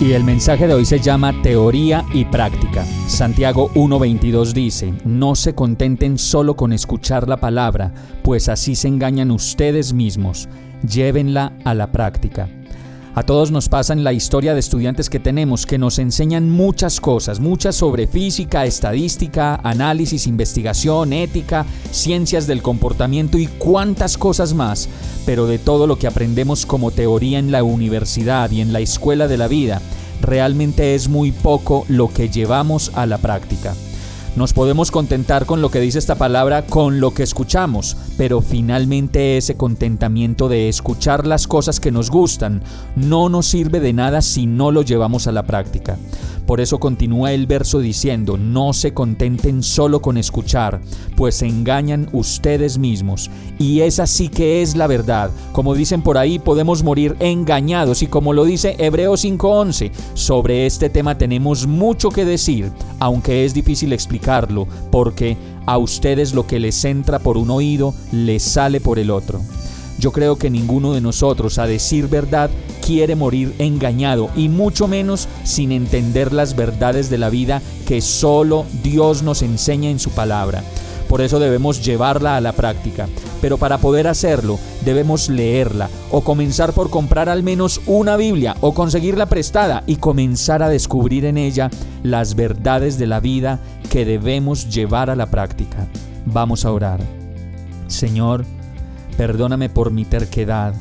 Y el mensaje de hoy se llama Teoría y Práctica. Santiago 1.22 dice, No se contenten solo con escuchar la palabra, pues así se engañan ustedes mismos. Llévenla a la práctica. A todos nos pasa en la historia de estudiantes que tenemos que nos enseñan muchas cosas, muchas sobre física, estadística, análisis, investigación, ética, ciencias del comportamiento y cuantas cosas más, pero de todo lo que aprendemos como teoría en la universidad y en la escuela de la vida, realmente es muy poco lo que llevamos a la práctica. Nos podemos contentar con lo que dice esta palabra, con lo que escuchamos, pero finalmente ese contentamiento de escuchar las cosas que nos gustan no nos sirve de nada si no lo llevamos a la práctica. Por eso continúa el verso diciendo, no se contenten solo con escuchar, pues se engañan ustedes mismos. Y esa sí que es la verdad. Como dicen por ahí, podemos morir engañados y como lo dice Hebreos 5.11, sobre este tema tenemos mucho que decir, aunque es difícil explicarlo, porque a ustedes lo que les entra por un oído les sale por el otro. Yo creo que ninguno de nosotros, a decir verdad, quiere morir engañado y mucho menos sin entender las verdades de la vida que solo Dios nos enseña en su palabra. Por eso debemos llevarla a la práctica. Pero para poder hacerlo, debemos leerla o comenzar por comprar al menos una Biblia o conseguirla prestada y comenzar a descubrir en ella las verdades de la vida que debemos llevar a la práctica. Vamos a orar. Señor, Perdóname por mi terquedad,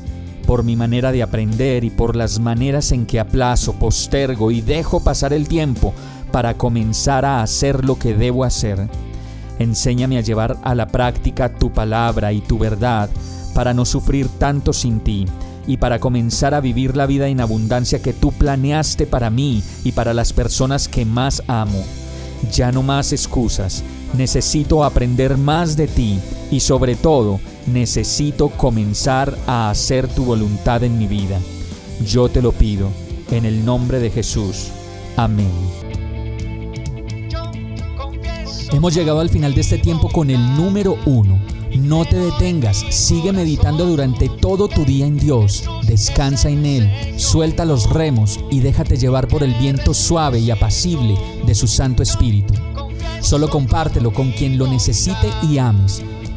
por mi manera de aprender y por las maneras en que aplazo, postergo y dejo pasar el tiempo para comenzar a hacer lo que debo hacer. Enséñame a llevar a la práctica tu palabra y tu verdad para no sufrir tanto sin ti y para comenzar a vivir la vida en abundancia que tú planeaste para mí y para las personas que más amo. Ya no más excusas, necesito aprender más de ti y sobre todo necesito comenzar a hacer tu voluntad en mi vida. Yo te lo pido, en el nombre de Jesús. Amén. Hemos llegado al final de este tiempo con el número uno. No te detengas, sigue meditando durante todo tu día en Dios, descansa en Él, suelta los remos y déjate llevar por el viento suave y apacible de su Santo Espíritu. Solo compártelo con quien lo necesite y ames